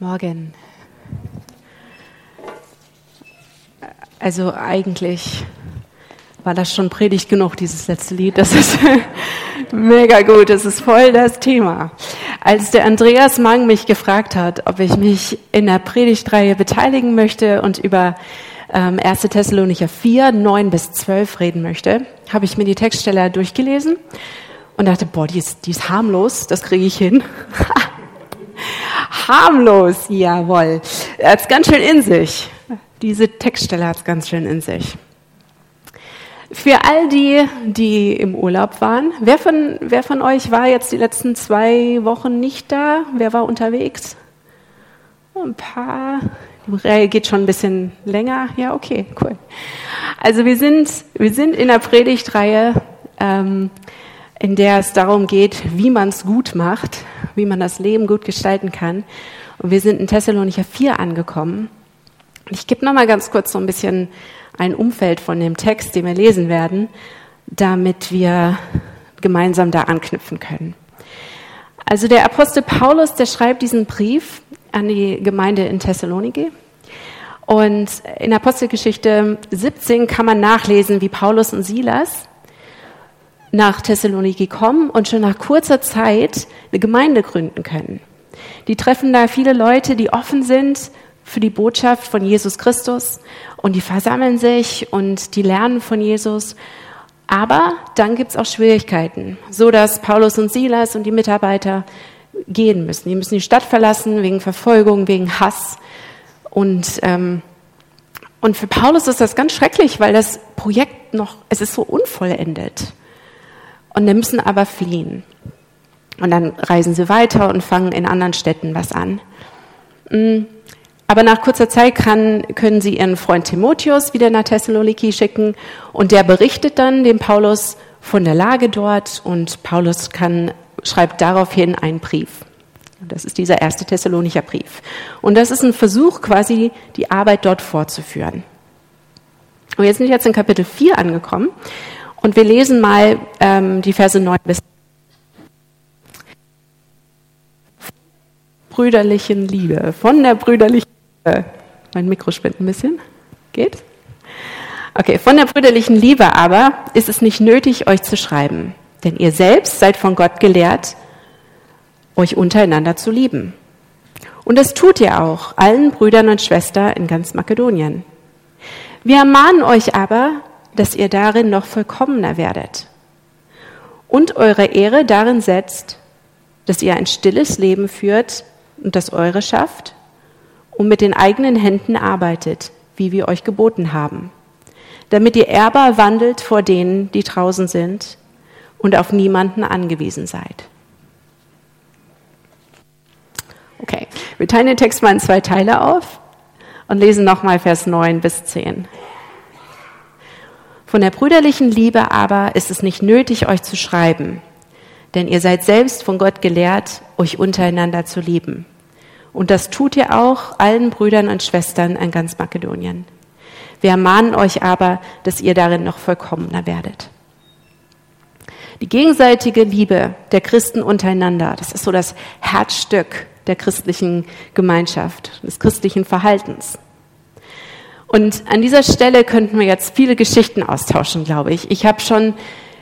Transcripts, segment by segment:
Morgen. Also eigentlich war das schon predigt genug, dieses letzte Lied. Das ist mega gut, das ist voll das Thema. Als der Andreas Mang mich gefragt hat, ob ich mich in der Predigtreihe beteiligen möchte und über ähm, 1. Thessalonicher 4, 9 bis 12 reden möchte, habe ich mir die Textstelle durchgelesen und dachte, boah, die ist, die ist harmlos, das kriege ich hin. harmlos, jawohl. Er hat es ganz schön in sich. Diese Textstelle hat es ganz schön in sich. Für all die, die im Urlaub waren, wer von, wer von euch war jetzt die letzten zwei Wochen nicht da? Wer war unterwegs? Ein paar. Die Reihe geht schon ein bisschen länger. Ja, okay, cool. Also wir sind, wir sind in der Predigtreihe, ähm, in der es darum geht, wie man es gut macht, wie man das Leben gut gestalten kann. Und wir sind in Thessalonicher 4 angekommen. Ich gebe noch mal ganz kurz so ein bisschen ein Umfeld von dem Text, den wir lesen werden, damit wir gemeinsam da anknüpfen können. Also der Apostel Paulus, der schreibt diesen Brief an die Gemeinde in Thessaloniki. Und in Apostelgeschichte 17 kann man nachlesen, wie Paulus und Silas nach Thessaloniki kommen und schon nach kurzer Zeit eine Gemeinde gründen können. Die treffen da viele Leute, die offen sind für die Botschaft von Jesus Christus und die versammeln sich und die lernen von Jesus. Aber dann gibt es auch Schwierigkeiten, so dass Paulus und Silas und die Mitarbeiter gehen müssen. Die müssen die Stadt verlassen wegen Verfolgung, wegen Hass. Und, ähm, und für Paulus ist das ganz schrecklich, weil das Projekt noch, es ist so unvollendet. Und die müssen aber fliehen. Und dann reisen sie weiter und fangen in anderen Städten was an. Mm. Aber nach kurzer Zeit kann, können sie ihren Freund Timotheus wieder nach Thessaloniki schicken und der berichtet dann dem Paulus von der Lage dort und Paulus kann, schreibt daraufhin einen Brief. Das ist dieser erste Thessalonicher Brief. Und das ist ein Versuch, quasi die Arbeit dort fortzuführen. Und wir sind jetzt in Kapitel 4 angekommen und wir lesen mal ähm, die Verse 9 bis brüderlichen Liebe, von der brüderlichen Liebe. Mein Mikro spinnt ein bisschen. Geht? Okay, von der brüderlichen Liebe aber ist es nicht nötig, euch zu schreiben, denn ihr selbst seid von Gott gelehrt, euch untereinander zu lieben. Und das tut ihr auch allen Brüdern und Schwestern in ganz Makedonien. Wir ermahnen euch aber, dass ihr darin noch vollkommener werdet und eure Ehre darin setzt, dass ihr ein stilles Leben führt, und das eure schafft und mit den eigenen Händen arbeitet, wie wir euch geboten haben, damit ihr ehrbar wandelt vor denen, die draußen sind und auf niemanden angewiesen seid. Okay, wir teilen den Text mal in zwei Teile auf und lesen nochmal Vers 9 bis 10. Von der brüderlichen Liebe aber ist es nicht nötig, euch zu schreiben, denn ihr seid selbst von Gott gelehrt, euch untereinander zu lieben. Und das tut ihr auch allen Brüdern und Schwestern in ganz Makedonien. Wir ermahnen euch aber, dass ihr darin noch vollkommener werdet. Die gegenseitige Liebe der Christen untereinander, das ist so das Herzstück der christlichen Gemeinschaft, des christlichen Verhaltens. Und an dieser Stelle könnten wir jetzt viele Geschichten austauschen, glaube ich. Ich habe schon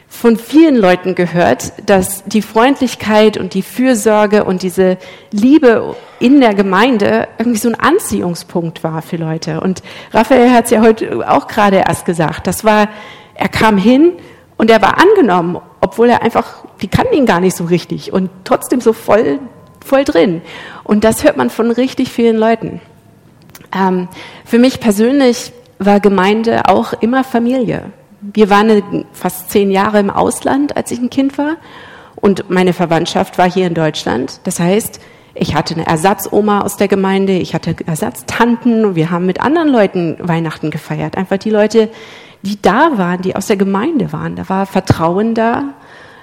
von vielen Leuten gehört, dass die Freundlichkeit und die Fürsorge und diese Liebe in der Gemeinde irgendwie so ein Anziehungspunkt war für Leute. Und Raphael hat es ja heute auch gerade erst gesagt. Das war, er kam hin und er war angenommen, obwohl er einfach, die kannten ihn gar nicht so richtig und trotzdem so voll, voll drin. Und das hört man von richtig vielen Leuten. Ähm, für mich persönlich war Gemeinde auch immer Familie. Wir waren fast zehn Jahre im Ausland, als ich ein Kind war. Und meine Verwandtschaft war hier in Deutschland. Das heißt, ich hatte eine Ersatzoma aus der Gemeinde, ich hatte Ersatztanten. Wir haben mit anderen Leuten Weihnachten gefeiert. Einfach die Leute, die da waren, die aus der Gemeinde waren. Da war Vertrauen da,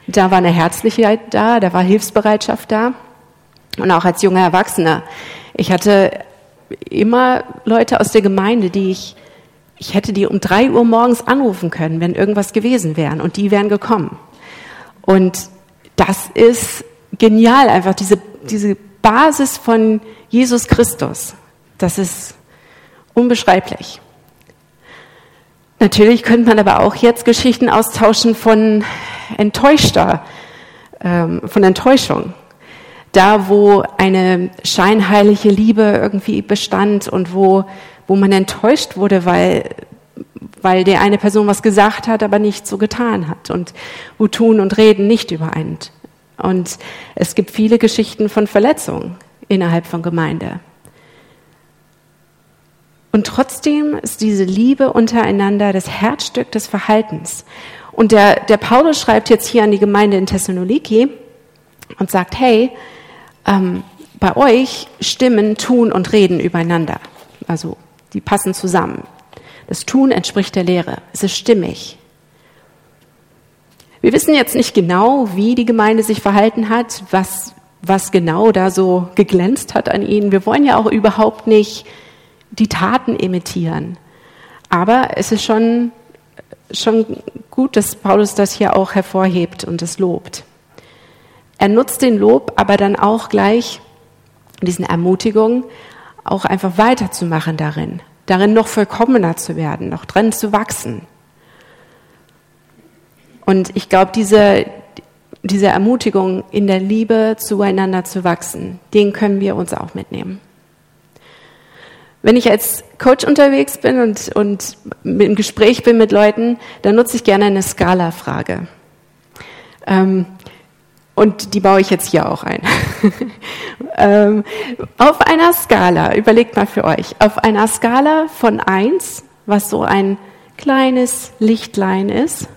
da war eine Herzlichkeit da, da war Hilfsbereitschaft da. Und auch als junger Erwachsener. Ich hatte immer Leute aus der Gemeinde, die ich ich hätte die um drei Uhr morgens anrufen können, wenn irgendwas gewesen wäre und die wären gekommen. Und das ist genial, einfach diese, diese Basis von Jesus Christus. Das ist unbeschreiblich. Natürlich könnte man aber auch jetzt Geschichten austauschen von enttäuschter, ähm, von Enttäuschung. Da, wo eine scheinheilige Liebe irgendwie bestand und wo, wo man enttäuscht wurde, weil, weil der eine Person was gesagt hat, aber nicht so getan hat und wo Tun und Reden nicht übereint. Und es gibt viele Geschichten von Verletzungen innerhalb von Gemeinde. Und trotzdem ist diese Liebe untereinander das Herzstück des Verhaltens. Und der, der Paulus schreibt jetzt hier an die Gemeinde in Thessaloniki und sagt, hey, ähm, bei euch stimmen Tun und Reden übereinander. Also die passen zusammen. Das Tun entspricht der Lehre. Es ist stimmig. Wir wissen jetzt nicht genau, wie die Gemeinde sich verhalten hat, was, was genau da so geglänzt hat an ihnen. Wir wollen ja auch überhaupt nicht die Taten imitieren. Aber es ist schon, schon gut, dass Paulus das hier auch hervorhebt und es lobt. Er nutzt den Lob aber dann auch gleich, diesen Ermutigungen, auch einfach weiterzumachen darin, darin noch vollkommener zu werden, noch drin zu wachsen. Und ich glaube, diese, diese Ermutigung, in der Liebe zueinander zu wachsen, den können wir uns auch mitnehmen. Wenn ich als Coach unterwegs bin und, und im Gespräch bin mit Leuten, dann nutze ich gerne eine Skala-Frage. Ähm, und die baue ich jetzt hier auch ein. ähm, auf einer Skala, überlegt mal für euch, auf einer Skala von eins, was so ein kleines Lichtlein ist,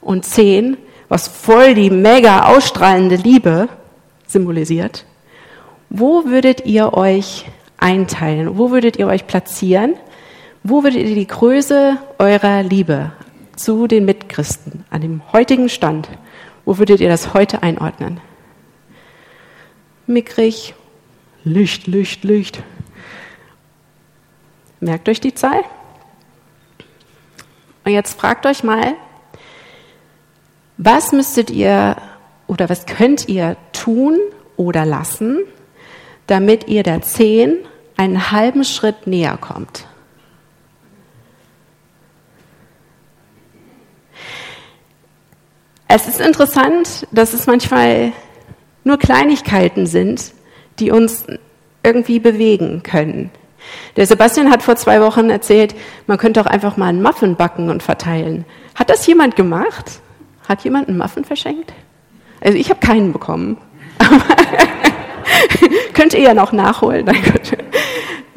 und zehn, was voll die mega ausstrahlende Liebe symbolisiert, wo würdet ihr euch einteilen? Wo würdet ihr euch platzieren? Wo würdet ihr die Größe eurer Liebe zu den Mitchristen an dem heutigen Stand, wo würdet ihr das heute einordnen? Mickrig, Licht, Licht, Licht. Merkt euch die Zahl? Und jetzt fragt euch mal, was müsstet ihr oder was könnt ihr tun oder lassen, damit ihr der Zehn einen halben Schritt näher kommt. Es ist interessant, dass es manchmal nur Kleinigkeiten sind, die uns irgendwie bewegen können. Der Sebastian hat vor zwei Wochen erzählt, man könnte auch einfach mal einen Muffin backen und verteilen. Hat das jemand gemacht? Hat jemand einen Muffin verschenkt? Also ich habe keinen bekommen. Könnt ihr ja noch nachholen. Nein,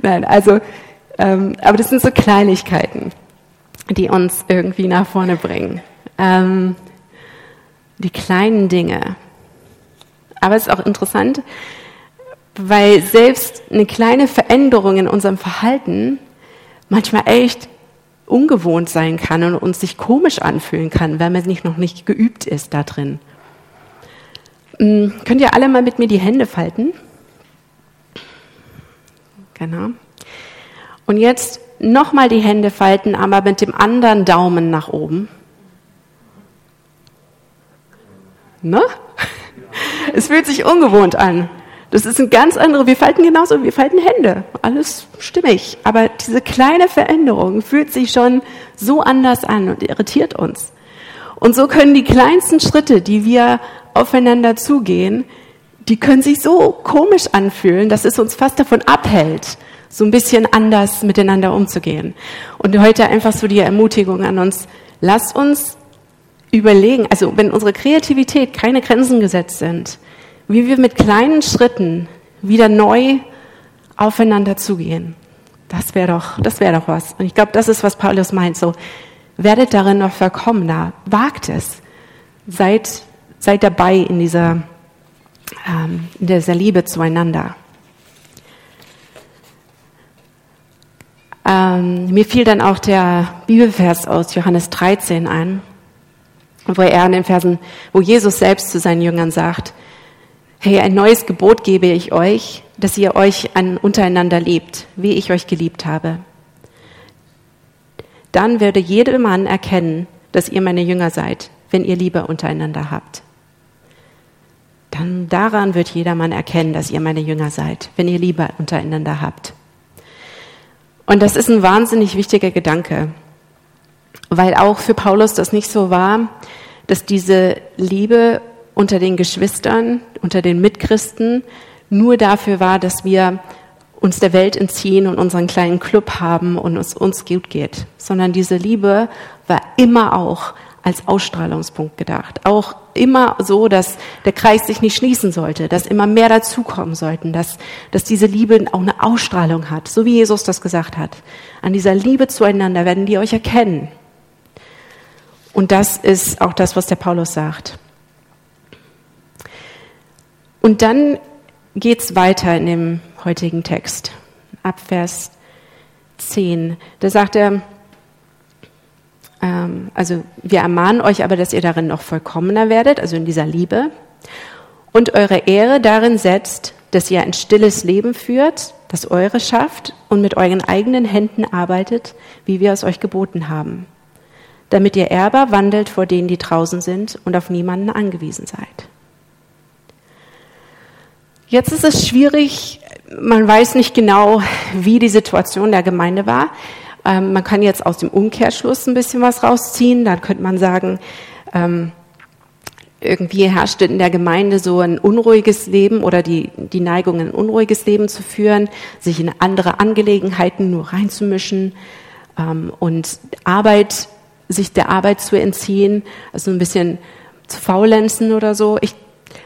Nein also, ähm, aber das sind so Kleinigkeiten, die uns irgendwie nach vorne bringen. Ähm, die kleinen Dinge. Aber es ist auch interessant, weil selbst eine kleine Veränderung in unserem Verhalten manchmal echt ungewohnt sein kann und uns sich komisch anfühlen kann, weil man nicht noch nicht geübt ist da drin. Hm, könnt ihr alle mal mit mir die Hände falten? Genau. Und jetzt nochmal die Hände falten, aber mit dem anderen Daumen nach oben. Ne? Es fühlt sich ungewohnt an. Das ist ein ganz andere, wir falten genauso, wir falten Hände. Alles stimmig. Aber diese kleine Veränderung fühlt sich schon so anders an und irritiert uns. Und so können die kleinsten Schritte, die wir aufeinander zugehen, die können sich so komisch anfühlen, dass es uns fast davon abhält, so ein bisschen anders miteinander umzugehen. Und heute einfach so die Ermutigung an uns, lasst uns überlegen, also wenn unsere Kreativität keine Grenzen gesetzt sind, wie wir mit kleinen Schritten wieder neu aufeinander zugehen. Das wäre doch, das wäre doch was. Und ich glaube, das ist, was Paulus meint. So, werdet darin noch vollkommener. Wagt es. Seid, seid dabei in dieser ähm, in dieser Liebe zueinander. Ähm, mir fiel dann auch der Bibelvers aus Johannes 13 ein, wo er in den Versen, wo Jesus selbst zu seinen Jüngern sagt, hey, ein neues Gebot gebe ich euch, dass ihr euch an, untereinander liebt, wie ich euch geliebt habe. Dann würde jeder Mann erkennen, dass ihr meine Jünger seid, wenn ihr Liebe untereinander habt. dann daran wird jedermann erkennen, dass ihr meine Jünger seid, wenn ihr Liebe untereinander habt. Und das ist ein wahnsinnig wichtiger Gedanke, weil auch für Paulus das nicht so war, dass diese Liebe unter den Geschwistern, unter den Mitchristen nur dafür war, dass wir uns der Welt entziehen und unseren kleinen Club haben und es uns gut geht, sondern diese Liebe war immer auch als Ausstrahlungspunkt gedacht. Auch immer so, dass der Kreis sich nicht schließen sollte, dass immer mehr dazukommen sollten, dass, dass diese Liebe auch eine Ausstrahlung hat, so wie Jesus das gesagt hat. An dieser Liebe zueinander werden die euch erkennen. Und das ist auch das, was der Paulus sagt. Und dann geht's weiter in dem heutigen Text, ab Vers 10. Da sagt er, ähm, also wir ermahnen euch aber, dass ihr darin noch vollkommener werdet, also in dieser Liebe, und eure Ehre darin setzt, dass ihr ein stilles Leben führt, das eure schafft und mit euren eigenen Händen arbeitet, wie wir es euch geboten haben, damit ihr Erber wandelt vor denen, die draußen sind und auf niemanden angewiesen seid. Jetzt ist es schwierig, man weiß nicht genau, wie die Situation der Gemeinde war. Ähm, man kann jetzt aus dem Umkehrschluss ein bisschen was rausziehen. Dann könnte man sagen, ähm, irgendwie herrschte in der Gemeinde so ein unruhiges Leben oder die, die Neigung, ein unruhiges Leben zu führen, sich in andere Angelegenheiten nur reinzumischen ähm, und Arbeit, sich der Arbeit zu entziehen, also ein bisschen zu faulenzen oder so. Ich,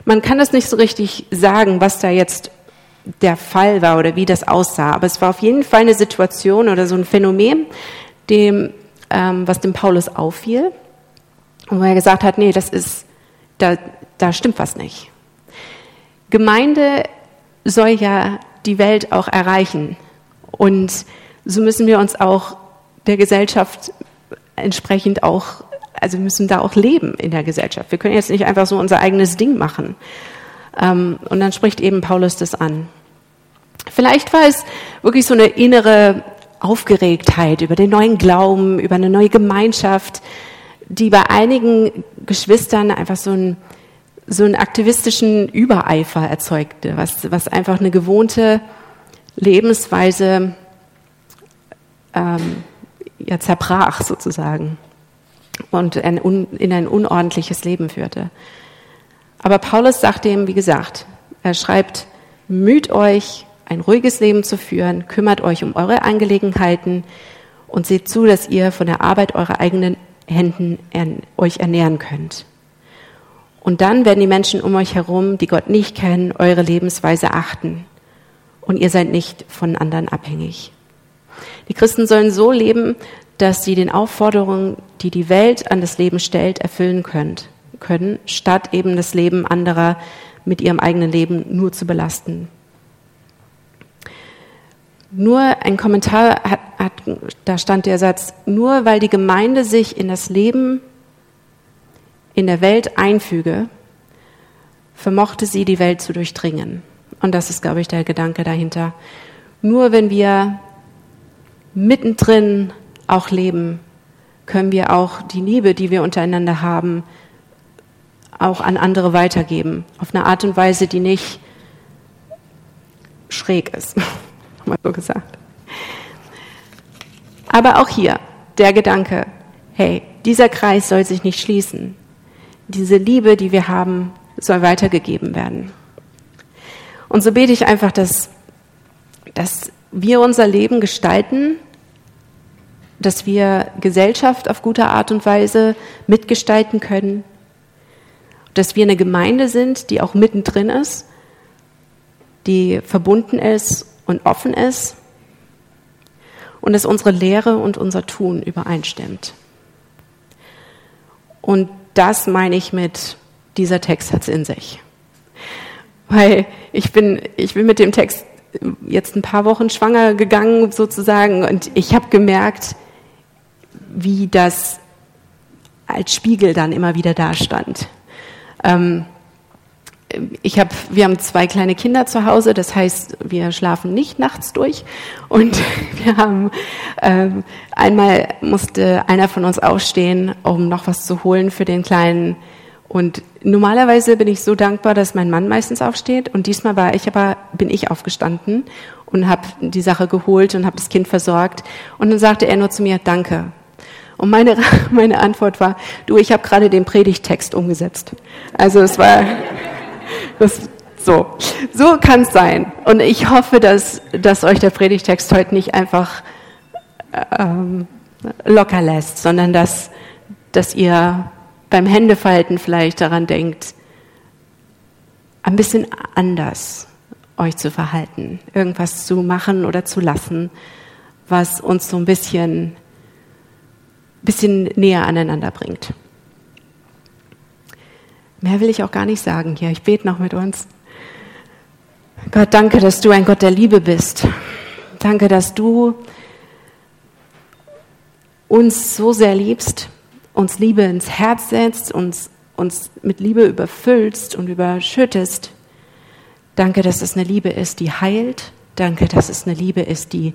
man kann das nicht so richtig sagen, was da jetzt der Fall war oder wie das aussah. Aber es war auf jeden Fall eine Situation oder so ein Phänomen, dem, ähm, was dem Paulus auffiel. Wo er gesagt hat, nee, das ist, da, da stimmt was nicht. Gemeinde soll ja die Welt auch erreichen. Und so müssen wir uns auch der Gesellschaft entsprechend auch, also müssen da auch leben in der Gesellschaft. Wir können jetzt nicht einfach so unser eigenes Ding machen. Ähm, und dann spricht eben Paulus das an. Vielleicht war es wirklich so eine innere Aufgeregtheit über den neuen Glauben, über eine neue Gemeinschaft, die bei einigen Geschwistern einfach so einen, so einen aktivistischen Übereifer erzeugte, was, was einfach eine gewohnte Lebensweise ähm, ja, zerbrach sozusagen und in ein unordentliches Leben führte. Aber Paulus sagt ihm, wie gesagt, er schreibt, müht euch, ein ruhiges Leben zu führen, kümmert euch um eure Angelegenheiten und seht zu, dass ihr von der Arbeit eurer eigenen Händen euch ernähren könnt. Und dann werden die Menschen um euch herum, die Gott nicht kennen, eure Lebensweise achten. Und ihr seid nicht von anderen abhängig. Die Christen sollen so leben, dass sie den Aufforderungen, die die Welt an das Leben stellt, erfüllen könnt können, statt eben das Leben anderer mit ihrem eigenen Leben nur zu belasten. Nur ein Kommentar hat, hat, da stand der Satz, nur weil die Gemeinde sich in das Leben in der Welt einfüge, vermochte sie die Welt zu durchdringen. Und das ist, glaube ich, der Gedanke dahinter. Nur wenn wir mittendrin auch leben, können wir auch die Liebe, die wir untereinander haben, auch an andere weitergeben. Auf eine Art und Weise, die nicht schräg ist, mal so gesagt. Aber auch hier der Gedanke, hey, dieser Kreis soll sich nicht schließen. Diese Liebe, die wir haben, soll weitergegeben werden. Und so bete ich einfach, dass, dass wir unser Leben gestalten, dass wir Gesellschaft auf gute Art und Weise mitgestalten können, dass wir eine Gemeinde sind, die auch mittendrin ist, die verbunden ist und offen ist und dass unsere Lehre und unser Tun übereinstimmt. Und das meine ich mit, dieser Text hat es in sich. Weil ich bin, ich bin mit dem Text jetzt ein paar Wochen schwanger gegangen sozusagen und ich habe gemerkt, wie das als Spiegel dann immer wieder da stand. Ähm, ich hab, wir haben zwei kleine Kinder zu Hause, das heißt, wir schlafen nicht nachts durch. Und wir haben ähm, einmal musste einer von uns aufstehen, um noch was zu holen für den Kleinen. Und normalerweise bin ich so dankbar, dass mein Mann meistens aufsteht. Und diesmal war ich aber, bin ich aufgestanden und habe die Sache geholt und habe das Kind versorgt. Und dann sagte er nur zu mir, danke. Und meine, meine Antwort war, du, ich habe gerade den Predigtext umgesetzt. Also es war das, so. So kann es sein. Und ich hoffe, dass, dass euch der Predigtext heute nicht einfach ähm, locker lässt, sondern dass, dass ihr beim Händefalten vielleicht daran denkt, ein bisschen anders euch zu verhalten, irgendwas zu machen oder zu lassen, was uns so ein bisschen, bisschen näher aneinander bringt. Mehr will ich auch gar nicht sagen hier. Ich bete noch mit uns. Gott, danke, dass du ein Gott der Liebe bist. Danke, dass du uns so sehr liebst, uns Liebe ins Herz setzt, uns, uns mit Liebe überfüllst und überschüttest. Danke, dass es eine Liebe ist, die heilt. Danke, dass es eine Liebe ist, die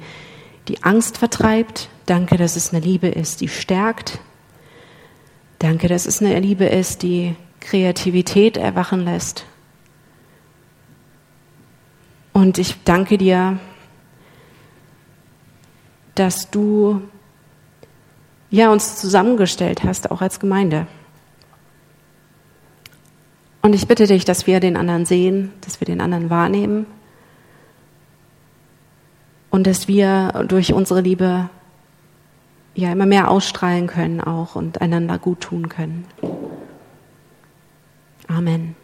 die Angst vertreibt. Danke, dass es eine Liebe ist, die stärkt. Danke, dass es eine Liebe ist, die Kreativität erwachen lässt. Und ich danke dir, dass du ja, uns zusammengestellt hast, auch als Gemeinde. Und ich bitte dich, dass wir den anderen sehen, dass wir den anderen wahrnehmen und dass wir durch unsere Liebe ja immer mehr ausstrahlen können auch und einander gut tun können. Amen.